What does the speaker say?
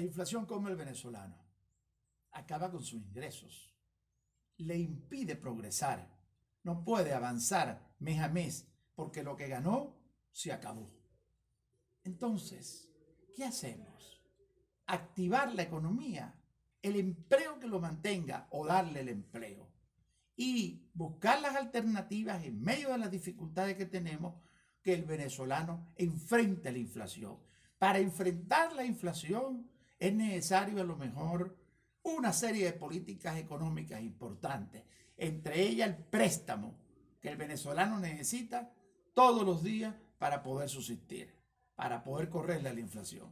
inflación come el venezolano. Acaba con sus ingresos. Le impide progresar. No puede avanzar mes a mes porque lo que ganó se acabó. Entonces, ¿qué hacemos? Activar la economía, el empleo que lo mantenga o darle el empleo. Y buscar las alternativas en medio de las dificultades que tenemos que el venezolano enfrente la inflación. Para enfrentar la inflación es necesario a lo mejor una serie de políticas económicas importantes, entre ellas el préstamo que el venezolano necesita todos los días para poder subsistir, para poder correrle a la inflación.